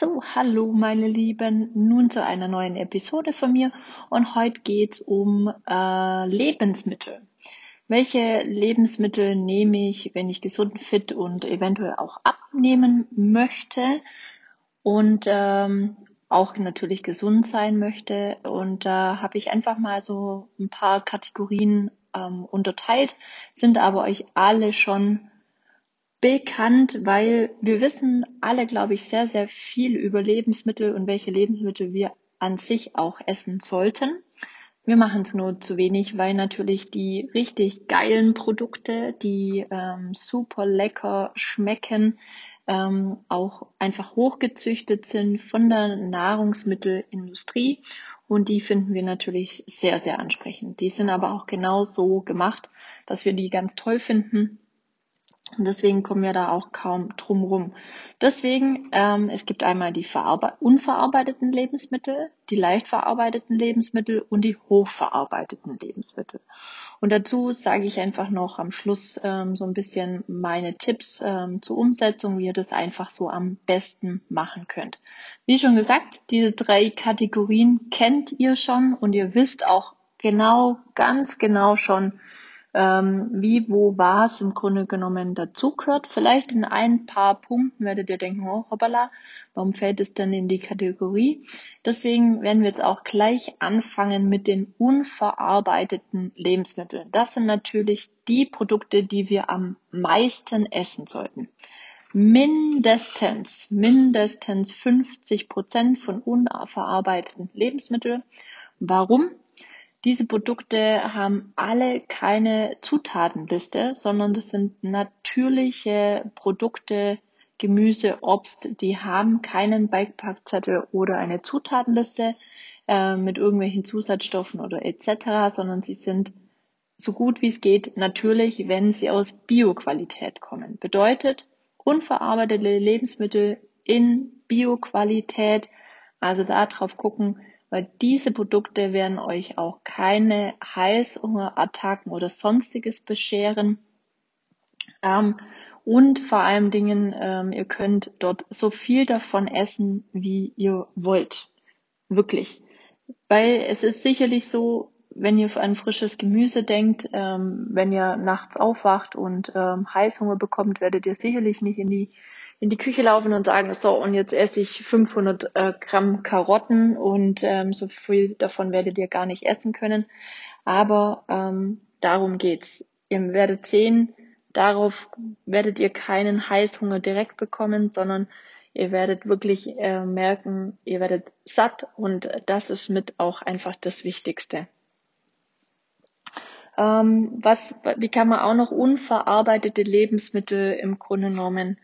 So, hallo meine Lieben, nun zu einer neuen Episode von mir und heute geht's um äh, Lebensmittel. Welche Lebensmittel nehme ich, wenn ich gesund, fit und eventuell auch abnehmen möchte und ähm, auch natürlich gesund sein möchte? Und da äh, habe ich einfach mal so ein paar Kategorien ähm, unterteilt, sind aber euch alle schon bekannt, weil wir wissen alle, glaube ich, sehr, sehr viel über Lebensmittel und welche Lebensmittel wir an sich auch essen sollten. Wir machen es nur zu wenig, weil natürlich die richtig geilen Produkte, die ähm, super lecker schmecken, ähm, auch einfach hochgezüchtet sind von der Nahrungsmittelindustrie und die finden wir natürlich sehr, sehr ansprechend. Die sind aber auch genau so gemacht, dass wir die ganz toll finden und deswegen kommen wir da auch kaum drum rum. Deswegen, ähm, es gibt einmal die unverarbeiteten Lebensmittel, die leicht verarbeiteten Lebensmittel und die hochverarbeiteten Lebensmittel. Und dazu sage ich einfach noch am Schluss ähm, so ein bisschen meine Tipps ähm, zur Umsetzung, wie ihr das einfach so am besten machen könnt. Wie schon gesagt, diese drei Kategorien kennt ihr schon und ihr wisst auch genau, ganz genau schon, ähm, wie, wo, was im Grunde genommen dazugehört. Vielleicht in ein paar Punkten werdet ihr denken, oh, hoppala, warum fällt es denn in die Kategorie? Deswegen werden wir jetzt auch gleich anfangen mit den unverarbeiteten Lebensmitteln. Das sind natürlich die Produkte, die wir am meisten essen sollten. Mindestens, mindestens 50 Prozent von unverarbeiteten Lebensmitteln. Warum? Diese Produkte haben alle keine Zutatenliste, sondern das sind natürliche Produkte, Gemüse, Obst, die haben keinen Beipackzettel oder eine Zutatenliste äh, mit irgendwelchen Zusatzstoffen oder etc., sondern sie sind so gut wie es geht natürlich, wenn sie aus Bioqualität kommen. Bedeutet, unverarbeitete Lebensmittel in Bioqualität, also da drauf gucken, weil diese Produkte werden euch auch keine Heißhungerattacken oder sonstiges bescheren. Ähm, und vor allen Dingen, ähm, ihr könnt dort so viel davon essen, wie ihr wollt. Wirklich. Weil es ist sicherlich so, wenn ihr ein frisches Gemüse denkt, ähm, wenn ihr nachts aufwacht und ähm, Heißhunger bekommt, werdet ihr sicherlich nicht in die in die Küche laufen und sagen, so, und jetzt esse ich 500 äh, Gramm Karotten und ähm, so viel davon werdet ihr gar nicht essen können. Aber ähm, darum geht's. Ihr werdet sehen, darauf werdet ihr keinen Heißhunger direkt bekommen, sondern ihr werdet wirklich äh, merken, ihr werdet satt und das ist mit auch einfach das Wichtigste. Ähm, was, wie kann man auch noch unverarbeitete Lebensmittel im Grunde genommen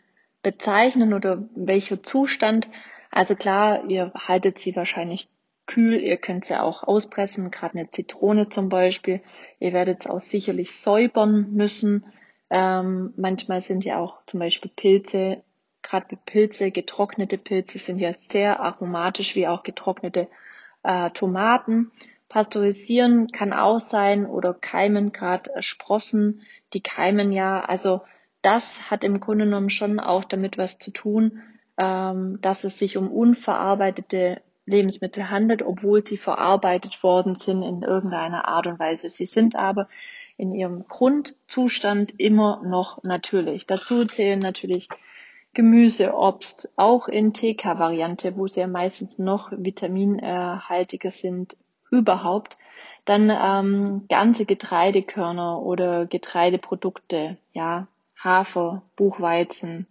bezeichnen oder welcher Zustand. Also klar, ihr haltet sie wahrscheinlich kühl, ihr könnt sie auch auspressen, gerade eine Zitrone zum Beispiel. Ihr werdet es auch sicherlich säubern müssen. Ähm, manchmal sind ja auch zum Beispiel Pilze, gerade Pilze, getrocknete Pilze sind ja sehr aromatisch, wie auch getrocknete äh, Tomaten. Pasteurisieren kann auch sein oder keimen, gerade Sprossen, die keimen ja. Also das hat im Grunde genommen schon auch damit was zu tun, ähm, dass es sich um unverarbeitete Lebensmittel handelt, obwohl sie verarbeitet worden sind in irgendeiner Art und Weise. Sie sind aber in ihrem Grundzustand immer noch natürlich. Dazu zählen natürlich Gemüse, Obst, auch in TK-Variante, wo sie ja meistens noch vitaminhaltiger sind überhaupt. Dann ähm, ganze Getreidekörner oder Getreideprodukte, ja, Hafer, Buchweizen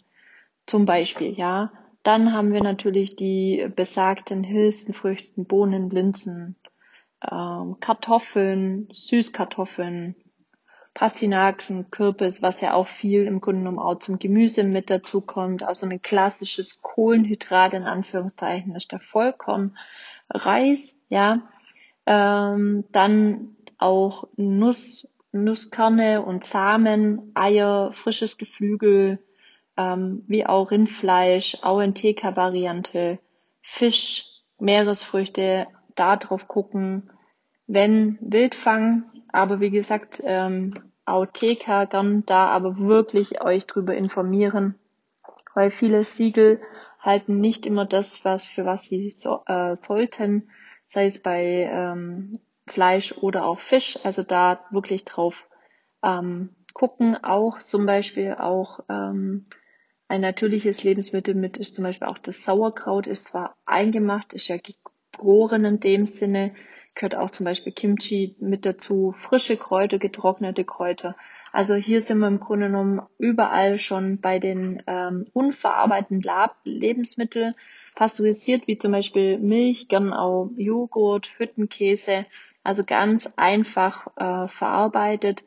zum Beispiel, ja. Dann haben wir natürlich die besagten Hülsenfrüchten, Bohnen, Linsen, ähm, Kartoffeln, Süßkartoffeln, Pastinaken, Kürbis, was ja auch viel im Grunde genommen auch zum Gemüse mit dazu kommt. Also ein klassisches Kohlenhydrat in Anführungszeichen ist der Vollkorn, Reis, ja. Ähm, dann auch Nuss, Nusskerne und Samen, Eier, frisches Geflügel, ähm, wie auch Rindfleisch, auch in TK-Variante, Fisch, Meeresfrüchte, da drauf gucken, wenn Wildfang, aber wie gesagt, ähm, auch TK gern da aber wirklich euch drüber informieren, weil viele Siegel halten nicht immer das, was für was sie so, äh, sollten, sei es bei ähm, Fleisch oder auch Fisch. Also da wirklich drauf ähm, gucken. Auch zum Beispiel auch ähm, ein natürliches Lebensmittel mit ist zum Beispiel auch das Sauerkraut, ist zwar eingemacht, ist ja gefroren in dem Sinne, gehört auch zum Beispiel Kimchi mit dazu, frische Kräuter, getrocknete Kräuter. Also hier sind wir im Grunde genommen überall schon bei den ähm, unverarbeiteten Lab Lebensmitteln pasteurisiert, wie zum Beispiel Milch, gern auch Joghurt, Hüttenkäse, also ganz einfach äh, verarbeitet.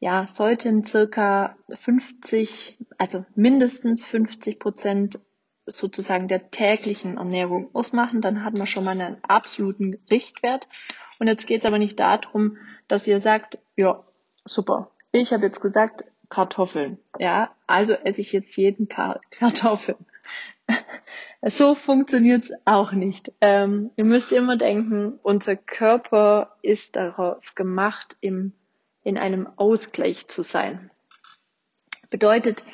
Ja, sollten circa 50, also mindestens 50 Prozent sozusagen der täglichen Ernährung ausmachen, dann hat man schon mal einen absoluten Richtwert. Und jetzt geht es aber nicht darum, dass ihr sagt, ja, super, ich habe jetzt gesagt Kartoffeln, ja, also esse ich jetzt jeden Kartoffeln. So funktioniert's auch nicht. Ähm, ihr müsst immer denken, unser Körper ist darauf gemacht, im, in einem Ausgleich zu sein. Bedeutet,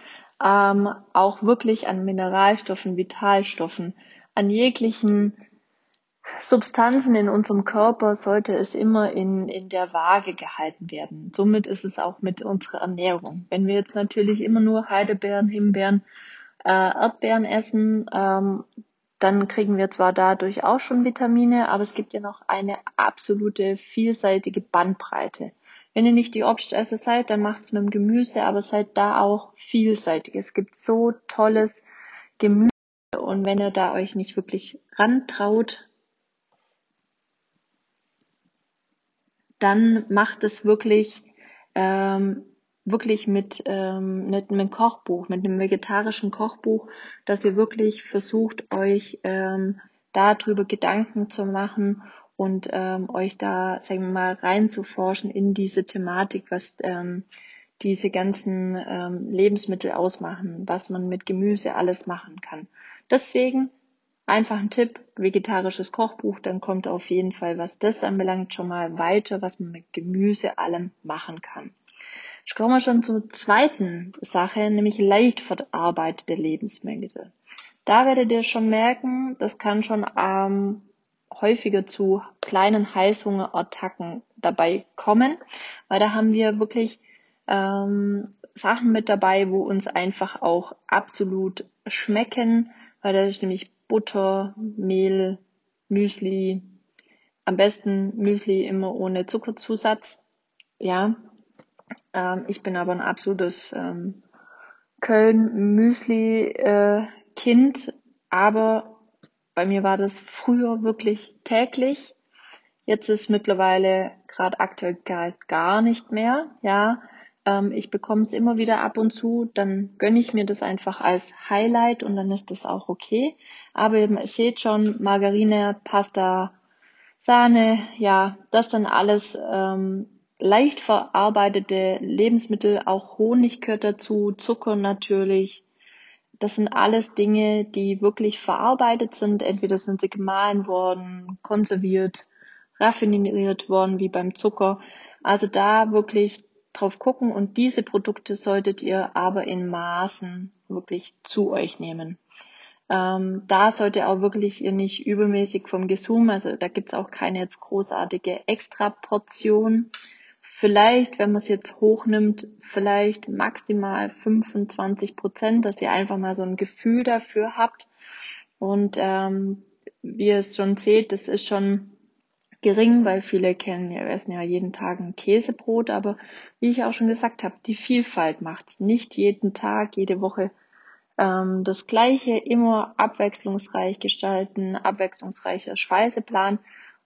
ähm, auch wirklich an Mineralstoffen, Vitalstoffen, an jeglichen Substanzen in unserem Körper sollte es immer in, in der Waage gehalten werden. Somit ist es auch mit unserer Ernährung. Wenn wir jetzt natürlich immer nur Heidelbeeren, Himbeeren, äh, Erdbeeren essen, ähm, dann kriegen wir zwar dadurch auch schon Vitamine, aber es gibt ja noch eine absolute vielseitige Bandbreite. Wenn ihr nicht die Obstesser seid, dann macht's mit dem Gemüse, aber seid da auch vielseitig. Es gibt so tolles Gemüse und wenn ihr da euch nicht wirklich rantraut, dann macht es wirklich ähm, wirklich mit, ähm, mit einem Kochbuch, mit einem vegetarischen Kochbuch, dass ihr wirklich versucht, euch ähm, darüber Gedanken zu machen und ähm, euch da, sagen wir mal, reinzuforschen in diese Thematik, was ähm, diese ganzen ähm, Lebensmittel ausmachen, was man mit Gemüse alles machen kann. Deswegen einfach ein Tipp, vegetarisches Kochbuch, dann kommt auf jeden Fall, was das anbelangt, schon mal weiter, was man mit Gemüse allem machen kann. Ich komme schon zur zweiten Sache, nämlich leicht verarbeitete Lebensmittel. Da werdet ihr schon merken, das kann schon ähm, häufiger zu kleinen Heißhungerattacken dabei kommen, weil da haben wir wirklich ähm, Sachen mit dabei, wo uns einfach auch absolut schmecken, weil das ist nämlich Butter, Mehl, Müsli, am besten Müsli immer ohne Zuckerzusatz. Ja, ähm, ich bin aber ein absolutes ähm, Köln Müsli äh, Kind, aber bei mir war das früher wirklich täglich. Jetzt ist mittlerweile gerade aktuell gar, gar nicht mehr. Ja, ähm, ich bekomme es immer wieder ab und zu. Dann gönne ich mir das einfach als Highlight und dann ist das auch okay. Aber ihr seht schon, Margarine, Pasta, Sahne, ja, das dann alles ähm, leicht verarbeitete Lebensmittel. Auch Honig gehört dazu, Zucker natürlich das sind alles Dinge, die wirklich verarbeitet sind. Entweder sind sie gemahlen worden, konserviert, raffiniert worden, wie beim Zucker. Also da wirklich drauf gucken und diese Produkte solltet ihr aber in Maßen wirklich zu euch nehmen. Ähm, da sollte auch wirklich ihr nicht übermäßig vom Gesum, also da gibt's auch keine jetzt großartige Extraportion vielleicht, wenn man es jetzt hochnimmt, vielleicht maximal 25 Prozent, dass ihr einfach mal so ein Gefühl dafür habt. Und ähm, wie ihr es schon seht, das ist schon gering, weil viele kennen, wir essen ja jeden Tag ein Käsebrot, aber wie ich auch schon gesagt habe, die Vielfalt macht's. Nicht jeden Tag, jede Woche ähm, das Gleiche, immer abwechslungsreich gestalten, abwechslungsreicher Speiseplan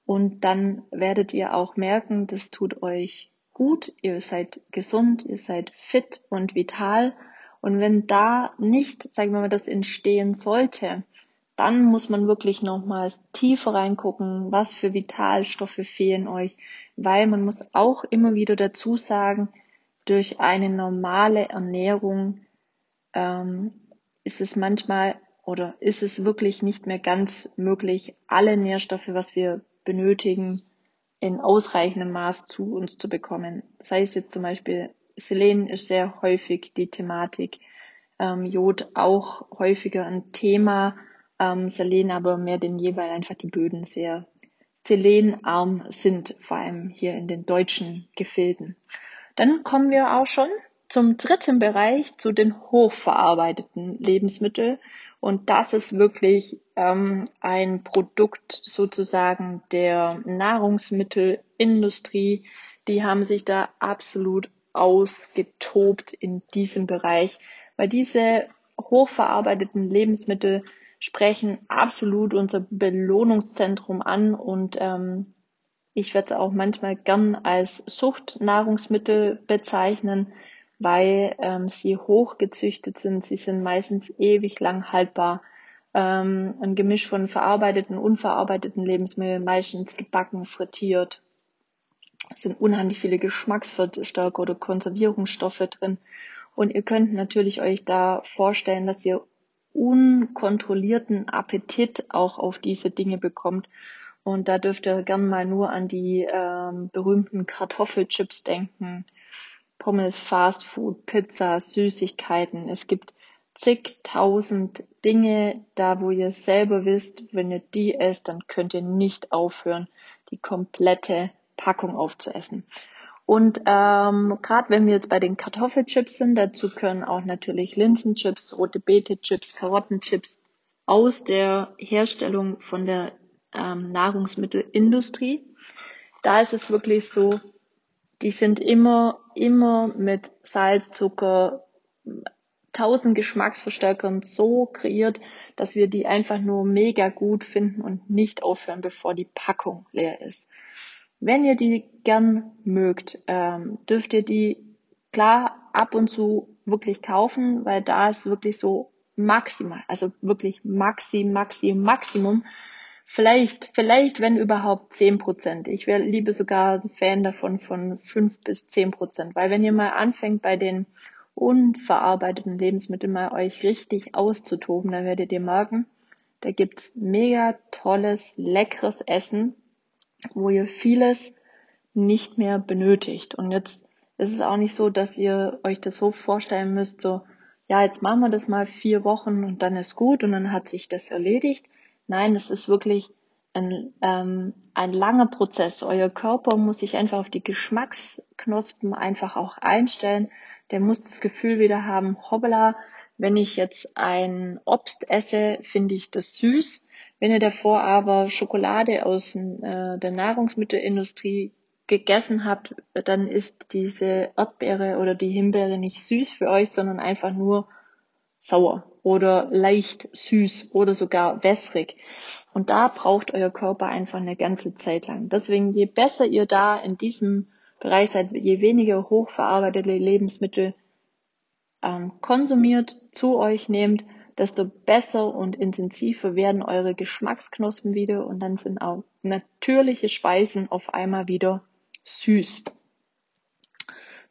und dann werdet ihr auch merken, das tut euch gut, ihr seid gesund, ihr seid fit und vital. Und wenn da nicht, sagen wir mal, das entstehen sollte, dann muss man wirklich nochmals tiefer reingucken, was für Vitalstoffe fehlen euch, weil man muss auch immer wieder dazu sagen, durch eine normale Ernährung ähm, ist es manchmal oder ist es wirklich nicht mehr ganz möglich, alle Nährstoffe, was wir benötigen, in ausreichendem Maß zu uns zu bekommen. Sei es jetzt zum Beispiel Selen ist sehr häufig die Thematik, ähm, Jod auch häufiger ein Thema, ähm, Selen aber mehr denn je, weil einfach die Böden sehr selenarm sind, vor allem hier in den deutschen Gefilden. Dann kommen wir auch schon zum dritten Bereich, zu den hochverarbeiteten Lebensmitteln. Und das ist wirklich ähm, ein Produkt sozusagen der Nahrungsmittelindustrie. Die haben sich da absolut ausgetobt in diesem Bereich, weil diese hochverarbeiteten Lebensmittel sprechen absolut unser Belohnungszentrum an und ähm, ich werde auch manchmal gern als Suchtnahrungsmittel bezeichnen, weil ähm, sie hochgezüchtet sind. Sie sind meistens ewig lang haltbar. Ähm, ein Gemisch von verarbeiteten, unverarbeiteten Lebensmitteln, meistens gebacken, frittiert. Es sind unheimlich viele Geschmacksverstärker oder Konservierungsstoffe drin. Und ihr könnt natürlich euch da vorstellen, dass ihr unkontrollierten Appetit auch auf diese Dinge bekommt. Und da dürft ihr gern mal nur an die ähm, berühmten Kartoffelchips denken Pommes, Fast Food, Pizza, Süßigkeiten. Es gibt zigtausend Dinge da, wo ihr selber wisst, wenn ihr die esst, dann könnt ihr nicht aufhören, die komplette Packung aufzuessen. Und ähm, gerade wenn wir jetzt bei den Kartoffelchips sind, dazu können auch natürlich Linsenchips, rote Beete-Chips, Karottenchips aus der Herstellung von der ähm, Nahrungsmittelindustrie. Da ist es wirklich so, die sind immer, immer mit Salz, Zucker, tausend Geschmacksverstärkern so kreiert, dass wir die einfach nur mega gut finden und nicht aufhören, bevor die Packung leer ist. Wenn ihr die gern mögt, ähm, dürft ihr die klar ab und zu wirklich kaufen, weil da ist wirklich so maximal, also wirklich maxi, maxi, Maximum Vielleicht, vielleicht, wenn überhaupt zehn Prozent. Ich wäre lieber sogar Fan davon von fünf bis zehn Prozent, weil wenn ihr mal anfängt bei den unverarbeiteten Lebensmitteln mal euch richtig auszutoben, dann werdet ihr merken, da gibt's mega tolles, leckeres Essen, wo ihr vieles nicht mehr benötigt. Und jetzt ist es auch nicht so, dass ihr euch das so vorstellen müsst, so, ja, jetzt machen wir das mal vier Wochen und dann ist gut und dann hat sich das erledigt, Nein, es ist wirklich ein, ähm, ein langer Prozess. Euer Körper muss sich einfach auf die Geschmacksknospen einfach auch einstellen. Der muss das Gefühl wieder haben, hoppala, wenn ich jetzt ein Obst esse, finde ich das süß. Wenn ihr davor aber Schokolade aus äh, der Nahrungsmittelindustrie gegessen habt, dann ist diese Erdbeere oder die Himbeere nicht süß für euch, sondern einfach nur sauer oder leicht süß oder sogar wässrig. Und da braucht euer Körper einfach eine ganze Zeit lang. Deswegen, je besser ihr da in diesem Bereich seid, je weniger hochverarbeitete Lebensmittel ähm, konsumiert, zu euch nehmt, desto besser und intensiver werden eure Geschmacksknospen wieder und dann sind auch natürliche Speisen auf einmal wieder süß.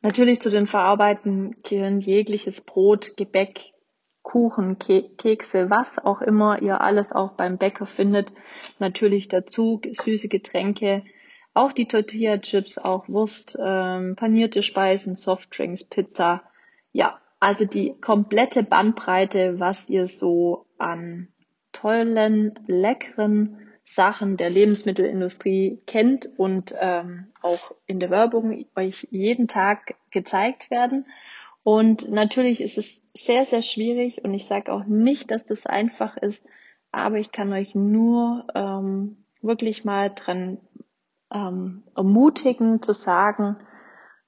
Natürlich zu den Verarbeitenden gehören jegliches Brot, Gebäck, Kuchen, Ke Kekse, was auch immer ihr alles auch beim Bäcker findet. Natürlich dazu süße Getränke, auch die Tortilla-Chips, auch Wurst, ähm, panierte Speisen, Softdrinks, Pizza. Ja, also die komplette Bandbreite, was ihr so an tollen, leckeren Sachen der Lebensmittelindustrie kennt und ähm, auch in der Werbung euch jeden Tag gezeigt werden. Und natürlich ist es sehr, sehr schwierig und ich sage auch nicht, dass das einfach ist, aber ich kann euch nur ähm, wirklich mal dran ähm, ermutigen zu sagen,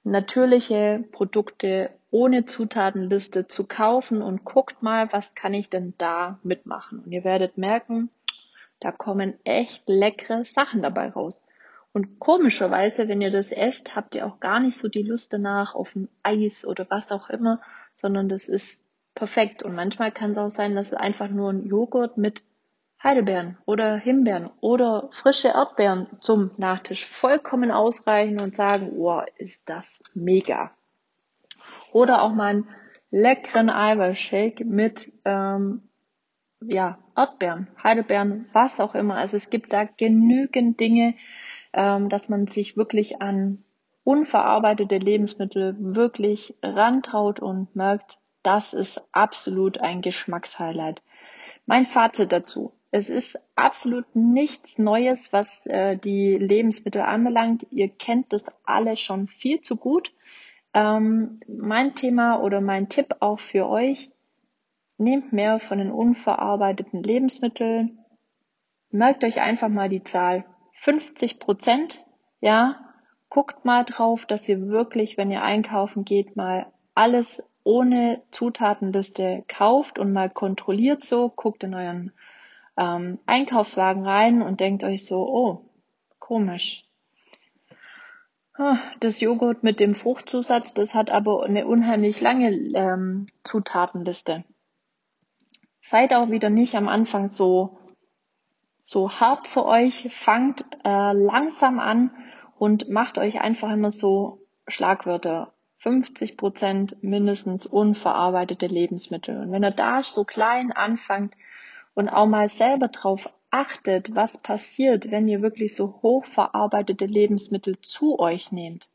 natürliche Produkte ohne Zutatenliste zu kaufen und guckt mal, was kann ich denn da mitmachen. Und ihr werdet merken, da kommen echt leckere Sachen dabei raus. Und komischerweise, wenn ihr das esst, habt ihr auch gar nicht so die Lust danach auf ein Eis oder was auch immer, sondern das ist perfekt. Und manchmal kann es auch sein, dass es einfach nur ein Joghurt mit Heidelbeeren oder Himbeeren oder frische Erdbeeren zum Nachtisch vollkommen ausreichen und sagen, wow, ist das mega. Oder auch mal einen leckeren Eiweißshake mit ähm, ja, Erdbeeren, Heidelbeeren, was auch immer. Also es gibt da genügend Dinge, ähm, dass man sich wirklich an unverarbeitete Lebensmittel wirklich rantraut und merkt, das ist absolut ein Geschmackshighlight. Mein Fazit dazu. Es ist absolut nichts Neues, was äh, die Lebensmittel anbelangt. Ihr kennt das alle schon viel zu gut. Ähm, mein Thema oder mein Tipp auch für euch, nehmt mehr von den unverarbeiteten Lebensmitteln. Merkt euch einfach mal die Zahl 50 Prozent. Ja, guckt mal drauf, dass ihr wirklich, wenn ihr einkaufen geht, mal alles ohne Zutatenliste kauft und mal kontrolliert so, guckt in euren ähm, Einkaufswagen rein und denkt euch so, oh, komisch. Ah, das Joghurt mit dem Fruchtzusatz, das hat aber eine unheimlich lange ähm, Zutatenliste. Seid auch wieder nicht am Anfang so, so hart zu euch, fangt äh, langsam an und macht euch einfach immer so Schlagwörter 50 Prozent mindestens unverarbeitete Lebensmittel. Und wenn ihr da so klein anfangt und auch mal selber drauf achtet, was passiert, wenn ihr wirklich so hochverarbeitete Lebensmittel zu euch nehmt,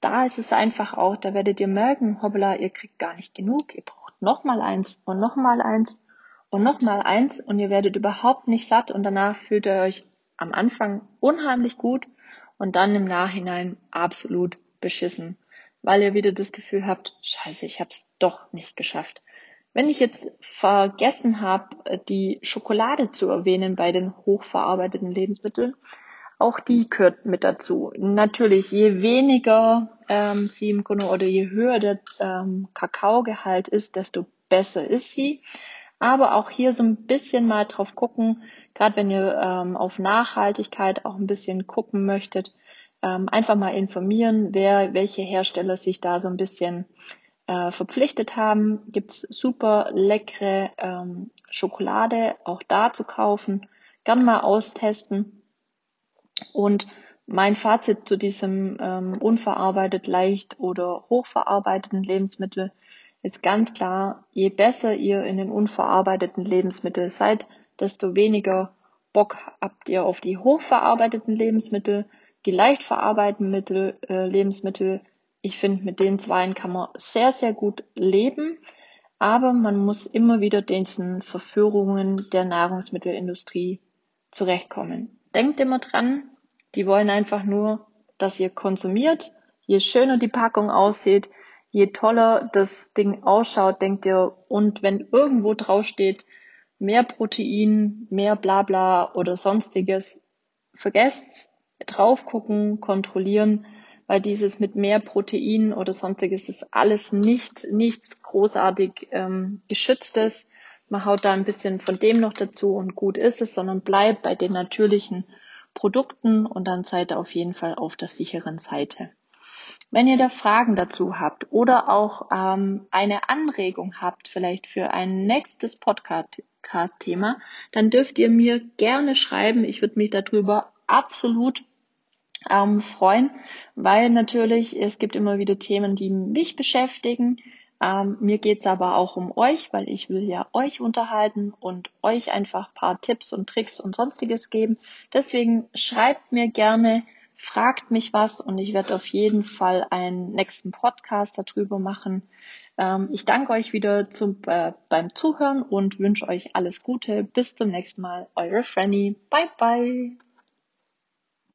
da ist es einfach auch, da werdet ihr merken, hoppla, ihr kriegt gar nicht genug, ihr braucht nochmal eins und nochmal eins und nochmal eins und ihr werdet überhaupt nicht satt und danach fühlt ihr euch am Anfang unheimlich gut und dann im Nachhinein absolut beschissen weil ihr wieder das Gefühl habt, scheiße, ich habe es doch nicht geschafft. Wenn ich jetzt vergessen habe, die Schokolade zu erwähnen bei den hochverarbeiteten Lebensmitteln, auch die gehört mit dazu. Natürlich, je weniger ähm, sie im Grunde oder je höher der ähm, Kakaogehalt ist, desto besser ist sie. Aber auch hier so ein bisschen mal drauf gucken, gerade wenn ihr ähm, auf Nachhaltigkeit auch ein bisschen gucken möchtet, ähm, einfach mal informieren, wer, welche Hersteller sich da so ein bisschen äh, verpflichtet haben. Gibt's super leckere ähm, Schokolade auch da zu kaufen. Gern mal austesten. Und mein Fazit zu diesem ähm, unverarbeitet, leicht oder hochverarbeiteten Lebensmittel ist ganz klar, je besser ihr in den unverarbeiteten Lebensmitteln seid, desto weniger Bock habt ihr auf die hochverarbeiteten Lebensmittel die leicht verarbeiteten Mittel, äh, Lebensmittel, ich finde, mit den zweien kann man sehr, sehr gut leben. Aber man muss immer wieder diesen Verführungen der Nahrungsmittelindustrie zurechtkommen. Denkt immer dran, die wollen einfach nur, dass ihr konsumiert. Je schöner die Packung aussieht, je toller das Ding ausschaut, denkt ihr, und wenn irgendwo draufsteht, mehr Protein, mehr Blabla oder sonstiges, vergesst's, drauf gucken, kontrollieren, weil dieses mit mehr Protein oder sonstiges ist alles nicht, nichts großartig ähm, geschütztes. Man haut da ein bisschen von dem noch dazu und gut ist es, sondern bleibt bei den natürlichen Produkten und dann seid ihr auf jeden Fall auf der sicheren Seite. Wenn ihr da Fragen dazu habt oder auch ähm, eine Anregung habt, vielleicht für ein nächstes Podcast-Thema, dann dürft ihr mir gerne schreiben. Ich würde mich darüber absolut ähm, freuen, weil natürlich es gibt immer wieder Themen, die mich beschäftigen. Ähm, mir geht's aber auch um euch, weil ich will ja euch unterhalten und euch einfach paar Tipps und Tricks und sonstiges geben. Deswegen schreibt mir gerne, fragt mich was und ich werde auf jeden Fall einen nächsten Podcast darüber machen. Ähm, ich danke euch wieder zum, äh, beim Zuhören und wünsche euch alles Gute. Bis zum nächsten Mal. Eure Franny. Bye bye.